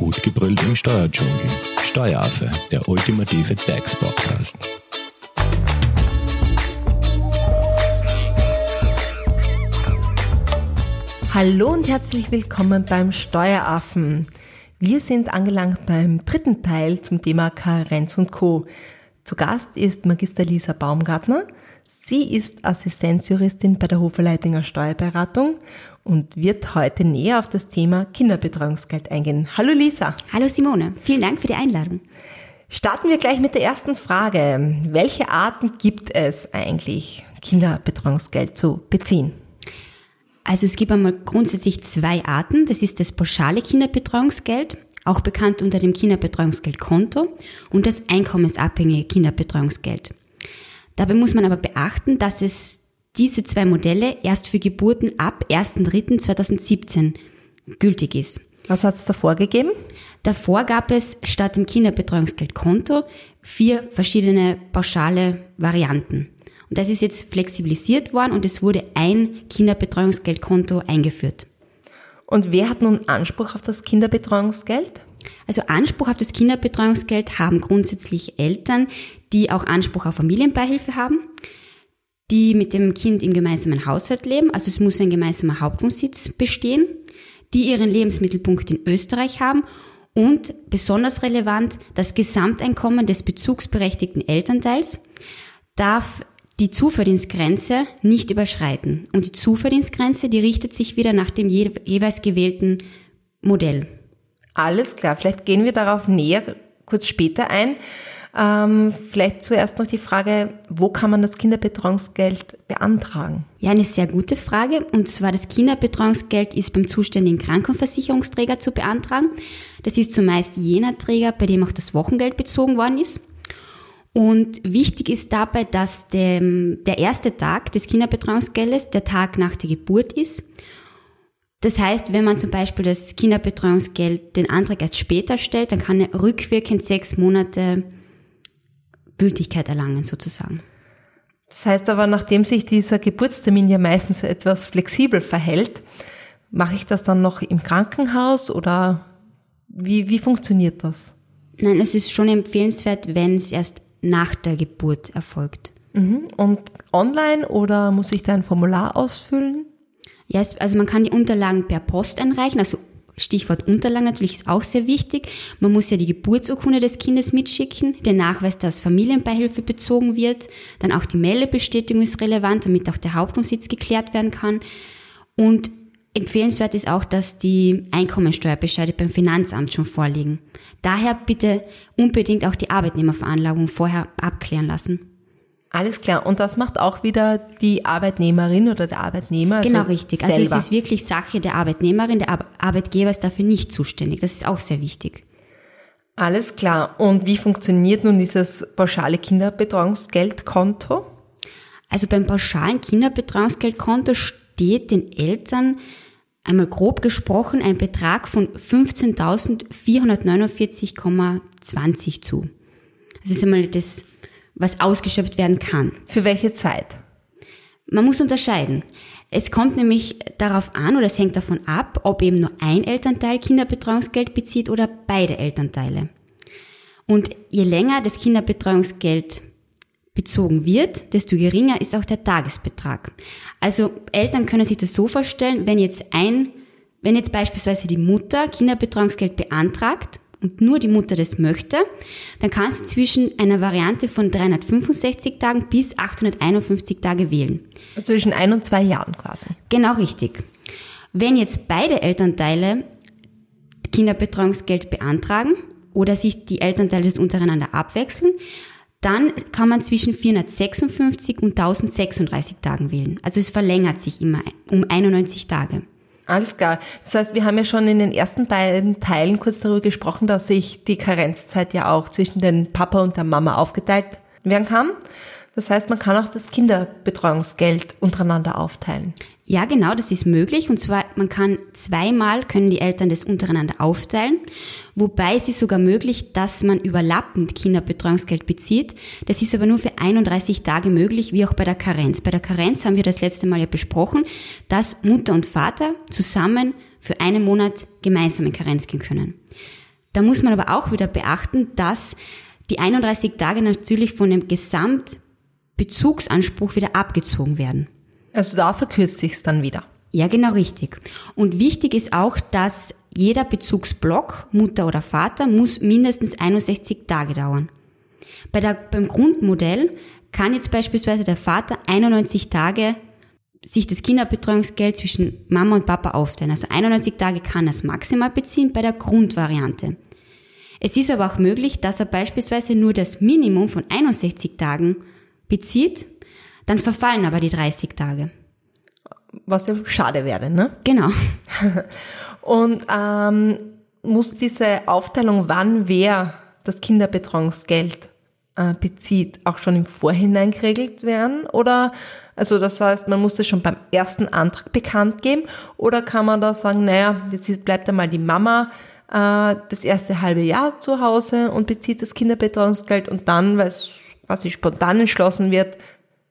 Gut gebrüllt im Steuerdschungel. Steueraffe, der ultimative DAX-Podcast. Hallo und herzlich willkommen beim Steueraffen. Wir sind angelangt beim dritten Teil zum Thema Karenz und Co. Zu Gast ist Magister Lisa Baumgartner. Sie ist Assistenzjuristin bei der Hoferleitinger Steuerberatung und wird heute näher auf das Thema Kinderbetreuungsgeld eingehen. Hallo Lisa. Hallo Simone, vielen Dank für die Einladung. Starten wir gleich mit der ersten Frage. Welche Arten gibt es eigentlich, Kinderbetreuungsgeld zu beziehen? Also es gibt einmal grundsätzlich zwei Arten. Das ist das pauschale Kinderbetreuungsgeld, auch bekannt unter dem Kinderbetreuungsgeldkonto, und das einkommensabhängige Kinderbetreuungsgeld. Dabei muss man aber beachten, dass es diese zwei Modelle erst für Geburten ab 1.3.2017 gültig ist. Was hat es davor gegeben? Davor gab es statt dem Kinderbetreuungsgeldkonto vier verschiedene pauschale Varianten. Und das ist jetzt flexibilisiert worden und es wurde ein Kinderbetreuungsgeldkonto eingeführt. Und wer hat nun Anspruch auf das Kinderbetreuungsgeld? Also Anspruch auf das Kinderbetreuungsgeld haben grundsätzlich Eltern, die auch Anspruch auf Familienbeihilfe haben die mit dem Kind im gemeinsamen Haushalt leben, also es muss ein gemeinsamer Hauptwohnsitz bestehen, die ihren Lebensmittelpunkt in Österreich haben und besonders relevant, das Gesamteinkommen des bezugsberechtigten Elternteils darf die Zuverdienstgrenze nicht überschreiten. Und die Zuverdienstgrenze, die richtet sich wieder nach dem jeweils gewählten Modell. Alles klar, vielleicht gehen wir darauf näher kurz später ein. Ähm, vielleicht zuerst noch die Frage, wo kann man das Kinderbetreuungsgeld beantragen? Ja, eine sehr gute Frage. Und zwar das Kinderbetreuungsgeld ist beim zuständigen Krankenversicherungsträger zu beantragen. Das ist zumeist jener Träger, bei dem auch das Wochengeld bezogen worden ist. Und wichtig ist dabei, dass dem, der erste Tag des Kinderbetreuungsgeldes der Tag nach der Geburt ist. Das heißt, wenn man zum Beispiel das Kinderbetreuungsgeld den Antrag erst später stellt, dann kann er rückwirkend sechs Monate Gültigkeit erlangen sozusagen. Das heißt aber, nachdem sich dieser Geburtstermin ja meistens etwas flexibel verhält, mache ich das dann noch im Krankenhaus oder wie, wie funktioniert das? Nein, es ist schon empfehlenswert, wenn es erst nach der Geburt erfolgt. Mhm. Und online oder muss ich da ein Formular ausfüllen? Ja, also man kann die Unterlagen per Post einreichen, also Stichwort Unterlagen natürlich ist auch sehr wichtig. Man muss ja die Geburtsurkunde des Kindes mitschicken, den Nachweis, dass Familienbeihilfe bezogen wird. Dann auch die Meldebestätigung ist relevant, damit auch der Hauptwohnsitz geklärt werden kann. Und empfehlenswert ist auch, dass die Einkommensteuerbescheide beim Finanzamt schon vorliegen. Daher bitte unbedingt auch die Arbeitnehmerveranlagung vorher abklären lassen. Alles klar. Und das macht auch wieder die Arbeitnehmerin oder der Arbeitnehmer. Also genau, richtig. Also es ist wirklich Sache der Arbeitnehmerin. Der Arbeitgeber ist dafür nicht zuständig. Das ist auch sehr wichtig. Alles klar. Und wie funktioniert nun dieses pauschale Kinderbetreuungsgeldkonto? Also beim pauschalen Kinderbetreuungsgeldkonto steht den Eltern einmal grob gesprochen ein Betrag von 15.449,20 zu. Das ist einmal das was ausgeschöpft werden kann. Für welche Zeit? Man muss unterscheiden. Es kommt nämlich darauf an oder es hängt davon ab, ob eben nur ein Elternteil Kinderbetreuungsgeld bezieht oder beide Elternteile. Und je länger das Kinderbetreuungsgeld bezogen wird, desto geringer ist auch der Tagesbetrag. Also Eltern können sich das so vorstellen, wenn jetzt ein, wenn jetzt beispielsweise die Mutter Kinderbetreuungsgeld beantragt und nur die Mutter das möchte, dann kann sie zwischen einer Variante von 365 Tagen bis 851 Tage wählen. Also zwischen ein und zwei Jahren quasi. Genau richtig. Wenn jetzt beide Elternteile Kinderbetreuungsgeld beantragen oder sich die Elternteile das untereinander abwechseln, dann kann man zwischen 456 und 1036 Tagen wählen. Also es verlängert sich immer um 91 Tage. Alles klar. Das heißt, wir haben ja schon in den ersten beiden Teilen kurz darüber gesprochen, dass sich die Karenzzeit ja auch zwischen den Papa und der Mama aufgeteilt werden kann. Das heißt, man kann auch das Kinderbetreuungsgeld untereinander aufteilen. Ja, genau, das ist möglich. Und zwar, man kann zweimal, können die Eltern das untereinander aufteilen. Wobei es ist sogar möglich, dass man überlappend Kinderbetreuungsgeld bezieht. Das ist aber nur für 31 Tage möglich, wie auch bei der Karenz. Bei der Karenz haben wir das letzte Mal ja besprochen, dass Mutter und Vater zusammen für einen Monat gemeinsam in Karenz gehen können. Da muss man aber auch wieder beachten, dass die 31 Tage natürlich von dem Gesamtbezugsanspruch wieder abgezogen werden. Also da verkürzt sich's dann wieder. Ja, genau richtig. Und wichtig ist auch, dass jeder Bezugsblock, Mutter oder Vater, muss mindestens 61 Tage dauern. Bei der, beim Grundmodell kann jetzt beispielsweise der Vater 91 Tage sich das Kinderbetreuungsgeld zwischen Mama und Papa aufteilen. Also 91 Tage kann er es maximal beziehen bei der Grundvariante. Es ist aber auch möglich, dass er beispielsweise nur das Minimum von 61 Tagen bezieht, dann verfallen aber die 30 Tage. Was ja schade wäre, ne? Genau. Und ähm, muss diese Aufteilung, wann wer das Kinderbetreuungsgeld äh, bezieht, auch schon im Vorhinein geregelt werden? Oder, also das heißt, man muss das schon beim ersten Antrag bekannt geben? Oder kann man da sagen, naja, jetzt bleibt einmal die Mama äh, das erste halbe Jahr zu Hause und bezieht das Kinderbetreuungsgeld und dann, weil es quasi spontan entschlossen wird,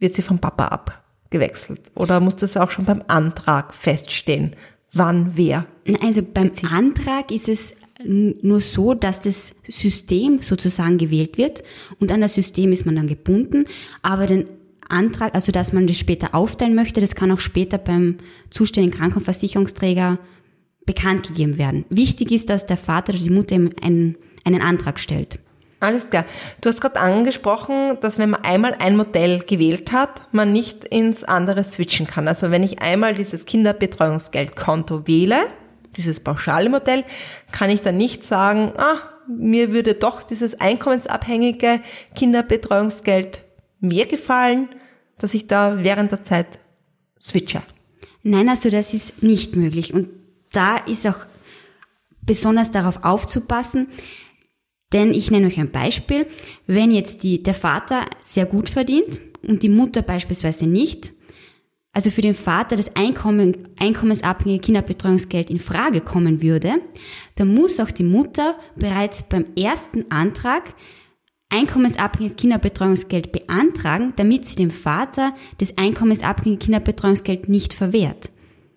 wird sie vom Papa abgewechselt? Oder muss das auch schon beim Antrag feststehen, wann wer? Also beim bezieht? Antrag ist es nur so, dass das System sozusagen gewählt wird und an das System ist man dann gebunden, aber den Antrag, also dass man das später aufteilen möchte, das kann auch später beim zuständigen Krankenversicherungsträger bekannt gegeben werden. Wichtig ist, dass der Vater oder die Mutter einen, einen Antrag stellt. Alles klar. Du hast gerade angesprochen, dass wenn man einmal ein Modell gewählt hat, man nicht ins andere switchen kann. Also wenn ich einmal dieses Kinderbetreuungsgeldkonto wähle, dieses pauschale Modell, kann ich dann nicht sagen, ah, mir würde doch dieses einkommensabhängige Kinderbetreuungsgeld mehr gefallen, dass ich da während der Zeit switche. Nein, also das ist nicht möglich. Und da ist auch besonders darauf aufzupassen, denn ich nenne euch ein Beispiel. Wenn jetzt die, der Vater sehr gut verdient und die Mutter beispielsweise nicht, also für den Vater das Einkommen, einkommensabhängige Kinderbetreuungsgeld in Frage kommen würde, dann muss auch die Mutter bereits beim ersten Antrag einkommensabhängiges Kinderbetreuungsgeld beantragen, damit sie dem Vater das einkommensabhängige Kinderbetreuungsgeld nicht verwehrt.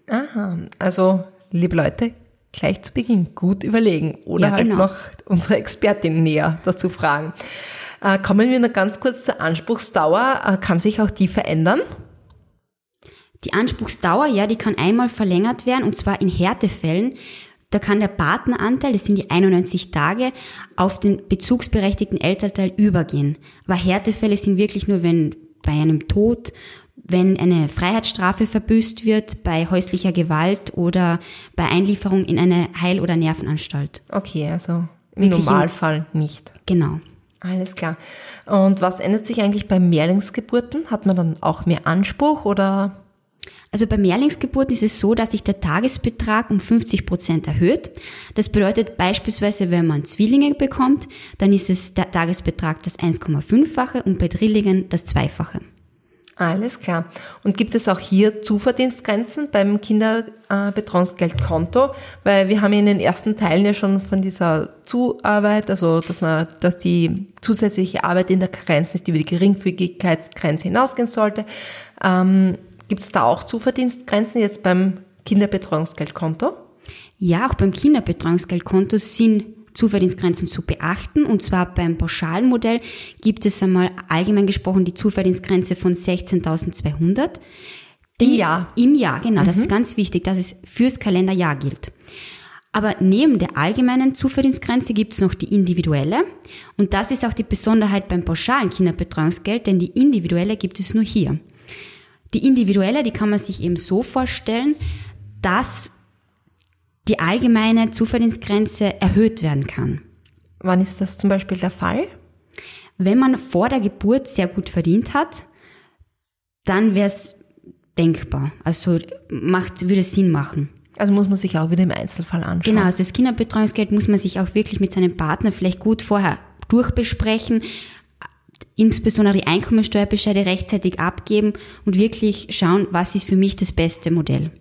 Aha, also liebe Leute, gleich zu Beginn gut überlegen oder ja, halt genau. noch unsere Expertin näher dazu fragen. Äh, kommen wir noch ganz kurz zur Anspruchsdauer. Äh, kann sich auch die verändern? Die Anspruchsdauer, ja, die kann einmal verlängert werden und zwar in Härtefällen. Da kann der Partneranteil, das sind die 91 Tage, auf den bezugsberechtigten Elternteil übergehen. Aber Härtefälle sind wirklich nur, wenn bei einem Tod, wenn eine Freiheitsstrafe verbüßt wird, bei häuslicher Gewalt oder bei Einlieferung in eine Heil- oder Nervenanstalt. Okay, also im wirklich Normalfall nicht. Genau. Alles klar. Und was ändert sich eigentlich bei Mehrlingsgeburten? Hat man dann auch mehr Anspruch oder also bei Mehrlingsgeburten ist es so, dass sich der Tagesbetrag um 50 Prozent erhöht. Das bedeutet beispielsweise, wenn man Zwillinge bekommt, dann ist es der Tagesbetrag das 1,5-fache und bei Drillingen das Zweifache. Alles klar. Und gibt es auch hier Zuverdienstgrenzen beim Kinderbetreuungsgeldkonto? Weil wir haben ja in den ersten Teilen ja schon von dieser Zuarbeit, also dass man, dass die zusätzliche Arbeit in der Karenz nicht über die Geringfügigkeitsgrenze hinausgehen sollte. Ähm, Gibt es da auch Zuverdienstgrenzen jetzt beim Kinderbetreuungsgeldkonto? Ja, auch beim Kinderbetreuungsgeldkonto sind Zuverdienstgrenzen zu beachten. Und zwar beim pauschalen Modell gibt es einmal allgemein gesprochen die Zuverdienstgrenze von 16.200. Im Jahr. Im Jahr, genau. Mhm. Das ist mhm. ganz wichtig, dass es fürs Kalenderjahr gilt. Aber neben der allgemeinen Zuverdienstgrenze gibt es noch die individuelle. Und das ist auch die Besonderheit beim pauschalen Kinderbetreuungsgeld, denn die individuelle gibt es nur hier. Die individuelle, die kann man sich eben so vorstellen, dass die allgemeine Zuverdienstgrenze erhöht werden kann. Wann ist das zum Beispiel der Fall? Wenn man vor der Geburt sehr gut verdient hat, dann wäre es denkbar. Also macht, würde es Sinn machen. Also muss man sich auch wieder im Einzelfall anschauen. Genau, also das Kinderbetreuungsgeld muss man sich auch wirklich mit seinem Partner vielleicht gut vorher durchbesprechen insbesondere die Einkommensteuerbescheide rechtzeitig abgeben und wirklich schauen, was ist für mich das beste Modell.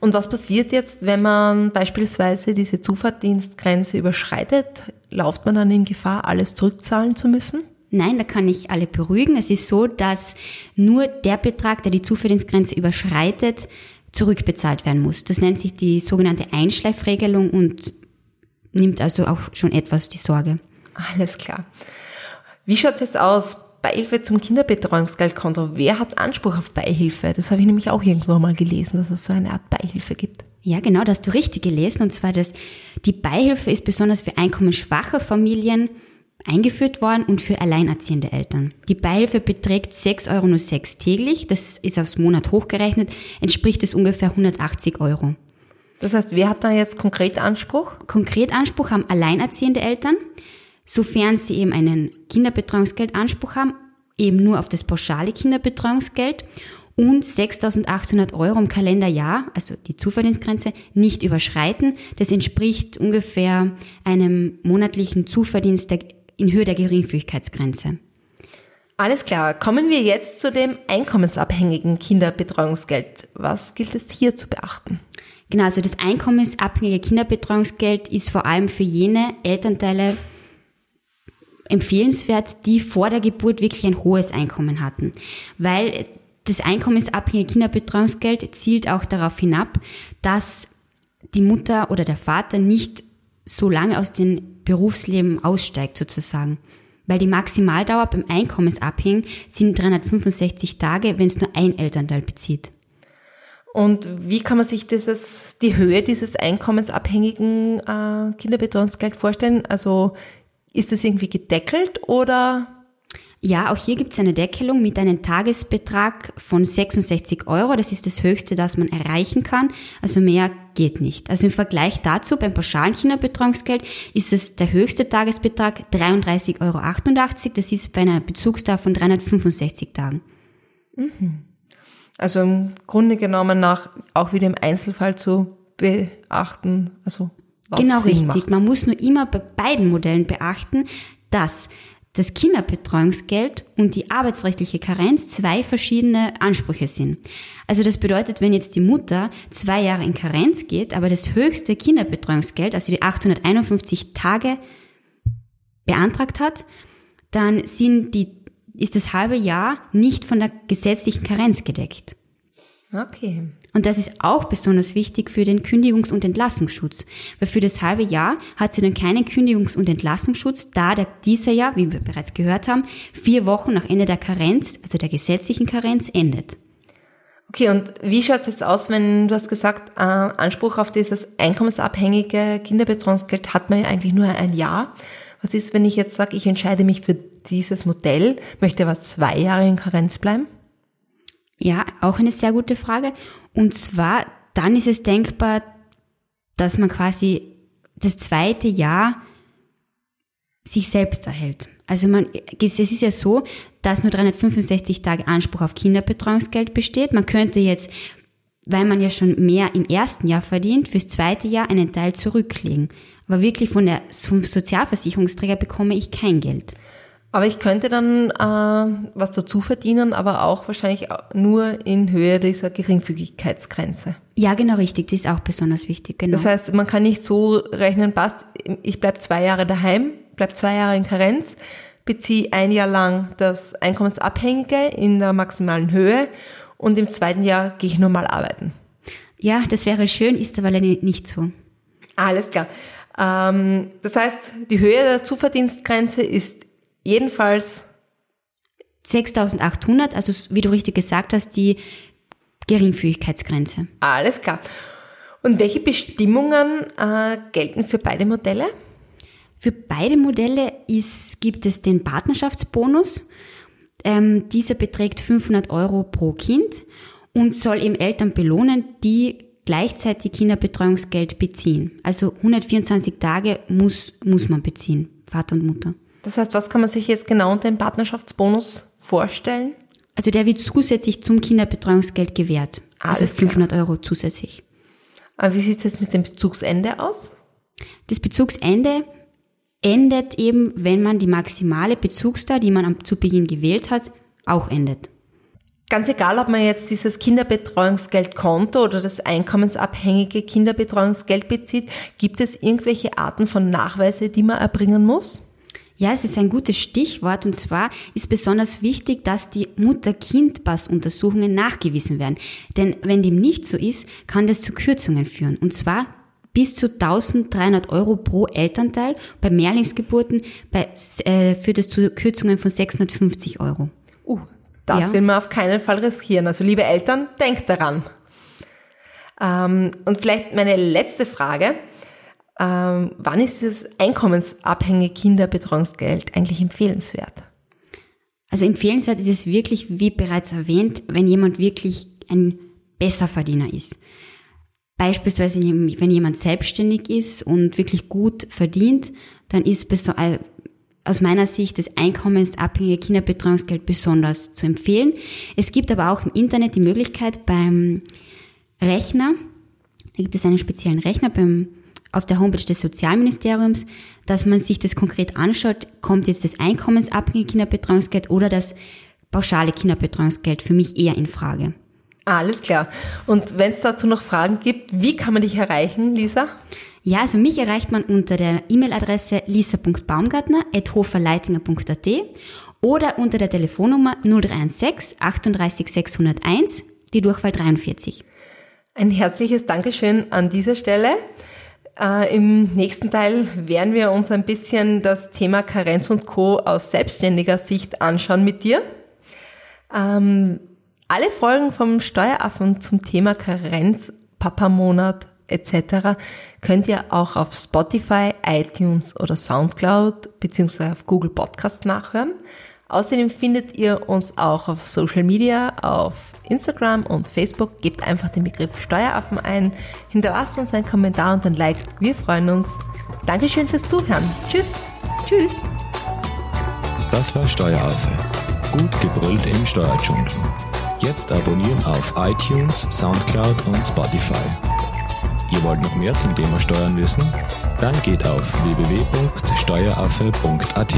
Und was passiert jetzt, wenn man beispielsweise diese Zufahrtdienstgrenze überschreitet? Lauft man dann in Gefahr, alles zurückzahlen zu müssen? Nein, da kann ich alle beruhigen. Es ist so, dass nur der Betrag, der die Zuverdienstgrenze überschreitet, zurückbezahlt werden muss. Das nennt sich die sogenannte Einschleifregelung und nimmt also auch schon etwas die Sorge. Alles klar. Wie schaut es jetzt aus? Beihilfe zum Kinderbetreuungsgeldkonto. Wer hat Anspruch auf Beihilfe? Das habe ich nämlich auch irgendwo mal gelesen, dass es so eine Art Beihilfe gibt. Ja, genau, das hast du richtig gelesen. Und zwar, dass die Beihilfe ist besonders für einkommensschwache Familien eingeführt worden und für alleinerziehende Eltern. Die Beihilfe beträgt 6,06 Euro täglich, das ist aufs Monat hochgerechnet, entspricht es ungefähr 180 Euro. Das heißt, wer hat da jetzt konkret Anspruch? Konkret Anspruch haben alleinerziehende Eltern, sofern sie eben einen Kinderbetreuungsgeldanspruch haben, eben nur auf das pauschale Kinderbetreuungsgeld und 6.800 Euro im Kalenderjahr, also die Zuverdienstgrenze, nicht überschreiten. Das entspricht ungefähr einem monatlichen Zuverdienst in Höhe der Geringfügigkeitsgrenze. Alles klar, kommen wir jetzt zu dem einkommensabhängigen Kinderbetreuungsgeld. Was gilt es hier zu beachten? Genau, also das einkommensabhängige Kinderbetreuungsgeld ist vor allem für jene Elternteile empfehlenswert, die vor der Geburt wirklich ein hohes Einkommen hatten. Weil das einkommensabhängige Kinderbetreuungsgeld zielt auch darauf hinab, dass die Mutter oder der Vater nicht so lange aus dem Berufsleben aussteigt sozusagen. Weil die Maximaldauer beim Einkommensabhängen sind 365 Tage, wenn es nur ein Elternteil bezieht. Und wie kann man sich dieses, die Höhe dieses einkommensabhängigen äh, Kinderbetreuungsgeld vorstellen? Also ist das irgendwie gedeckelt oder? Ja, auch hier gibt es eine Deckelung mit einem Tagesbetrag von 66 Euro. Das ist das Höchste, das man erreichen kann. Also mehr geht nicht. Also im Vergleich dazu beim pauschalen Kinderbetreuungsgeld ist es der höchste Tagesbetrag 33,88 Euro. Das ist bei einer Bezugsdauer von 365 Tagen. Mhm. Also im Grunde genommen nach auch wieder im Einzelfall zu beachten. Also was genau Sinn richtig. Macht. Man muss nur immer bei beiden Modellen beachten, dass das Kinderbetreuungsgeld und die arbeitsrechtliche Karenz zwei verschiedene Ansprüche sind. Also das bedeutet, wenn jetzt die Mutter zwei Jahre in Karenz geht, aber das höchste Kinderbetreuungsgeld, also die 851 Tage beantragt hat, dann sind die, ist das halbe Jahr nicht von der gesetzlichen Karenz gedeckt. Okay. Und das ist auch besonders wichtig für den Kündigungs- und Entlassungsschutz. Weil für das halbe Jahr hat sie dann keinen Kündigungs- und Entlassungsschutz, da der, dieser Jahr, wie wir bereits gehört haben, vier Wochen nach Ende der Karenz, also der gesetzlichen Karenz, endet. Okay, und wie schaut es jetzt aus, wenn du hast gesagt, äh, Anspruch auf dieses einkommensabhängige Kinderbetreuungsgeld hat man ja eigentlich nur ein Jahr. Was ist, wenn ich jetzt sage, ich entscheide mich für dieses Modell, möchte aber zwei Jahre in Karenz bleiben? Ja, auch eine sehr gute Frage. Und zwar, dann ist es denkbar, dass man quasi das zweite Jahr sich selbst erhält. Also man, es ist ja so, dass nur 365 Tage Anspruch auf Kinderbetreuungsgeld besteht. Man könnte jetzt, weil man ja schon mehr im ersten Jahr verdient, fürs zweite Jahr einen Teil zurücklegen. Aber wirklich von der, vom Sozialversicherungsträger bekomme ich kein Geld. Aber ich könnte dann äh, was dazu verdienen, aber auch wahrscheinlich nur in Höhe dieser Geringfügigkeitsgrenze. Ja, genau richtig. Das ist auch besonders wichtig. Genau. Das heißt, man kann nicht so rechnen, passt, ich bleib zwei Jahre daheim, bleib zwei Jahre in Karenz, beziehe ein Jahr lang das Einkommensabhängige in der maximalen Höhe und im zweiten Jahr gehe ich normal arbeiten. Ja, das wäre schön, ist aber leider nicht so. Alles klar. Ähm, das heißt, die Höhe der Zuverdienstgrenze ist Jedenfalls 6800, also wie du richtig gesagt hast, die Geringfügigkeitsgrenze. Alles klar. Und welche Bestimmungen äh, gelten für beide Modelle? Für beide Modelle ist, gibt es den Partnerschaftsbonus. Ähm, dieser beträgt 500 Euro pro Kind und soll eben Eltern belohnen, die gleichzeitig Kinderbetreuungsgeld beziehen. Also 124 Tage muss, muss man beziehen, Vater und Mutter. Das heißt, was kann man sich jetzt genau unter dem Partnerschaftsbonus vorstellen? Also der wird zusätzlich zum Kinderbetreuungsgeld gewährt. Also Alles also 500 klar. Euro zusätzlich. Aber wie sieht es jetzt mit dem Bezugsende aus? Das Bezugsende endet eben, wenn man die maximale Bezugsdauer, die man zu Beginn gewählt hat, auch endet. Ganz egal, ob man jetzt dieses Kinderbetreuungsgeldkonto oder das einkommensabhängige Kinderbetreuungsgeld bezieht, gibt es irgendwelche Arten von Nachweise, die man erbringen muss? Ja, es ist ein gutes Stichwort und zwar ist besonders wichtig, dass die Mutter-Kind-Pass-Untersuchungen nachgewiesen werden. Denn wenn dem nicht so ist, kann das zu Kürzungen führen. Und zwar bis zu 1300 Euro pro Elternteil. Bei Mehrlingsgeburten bei, äh, führt es zu Kürzungen von 650 Euro. Uh, das ja. will man auf keinen Fall riskieren. Also liebe Eltern, denkt daran. Ähm, und vielleicht meine letzte Frage. Ähm, wann ist dieses einkommensabhängige Kinderbetreuungsgeld eigentlich empfehlenswert? Also empfehlenswert ist es wirklich, wie bereits erwähnt, wenn jemand wirklich ein Besserverdiener ist. Beispielsweise, wenn jemand selbstständig ist und wirklich gut verdient, dann ist äh, aus meiner Sicht das einkommensabhängige Kinderbetreuungsgeld besonders zu empfehlen. Es gibt aber auch im Internet die Möglichkeit beim Rechner, da gibt es einen speziellen Rechner beim, auf der Homepage des Sozialministeriums, dass man sich das konkret anschaut, kommt jetzt das einkommensabhängige Kinderbetreuungsgeld oder das pauschale Kinderbetreuungsgeld für mich eher in Frage. Alles klar. Und wenn es dazu noch Fragen gibt, wie kann man dich erreichen, Lisa? Ja, also mich erreicht man unter der E-Mail-Adresse lisa.baumgartner.hoferleitinger.at oder unter der Telefonnummer 016 38 601, die Durchwahl 43. Ein herzliches Dankeschön an dieser Stelle. Äh, Im nächsten Teil werden wir uns ein bisschen das Thema Karenz und Co. aus selbstständiger Sicht anschauen mit dir. Ähm, alle Folgen vom Steueraffen zum Thema Karenz, Papamonat etc. könnt ihr auch auf Spotify, iTunes oder Soundcloud beziehungsweise auf Google Podcast nachhören. Außerdem findet ihr uns auch auf Social Media, auf Instagram und Facebook. Gebt einfach den Begriff Steueraffen ein, hinterlasst uns einen Kommentar und ein Like. Wir freuen uns. Dankeschön fürs Zuhören. Tschüss. Tschüss. Das war Steueraffe. Gut gebrüllt im Steuerdschungel. Jetzt abonnieren auf iTunes, Soundcloud und Spotify. Ihr wollt noch mehr zum Thema Steuern wissen? Dann geht auf www.steueraffe.at.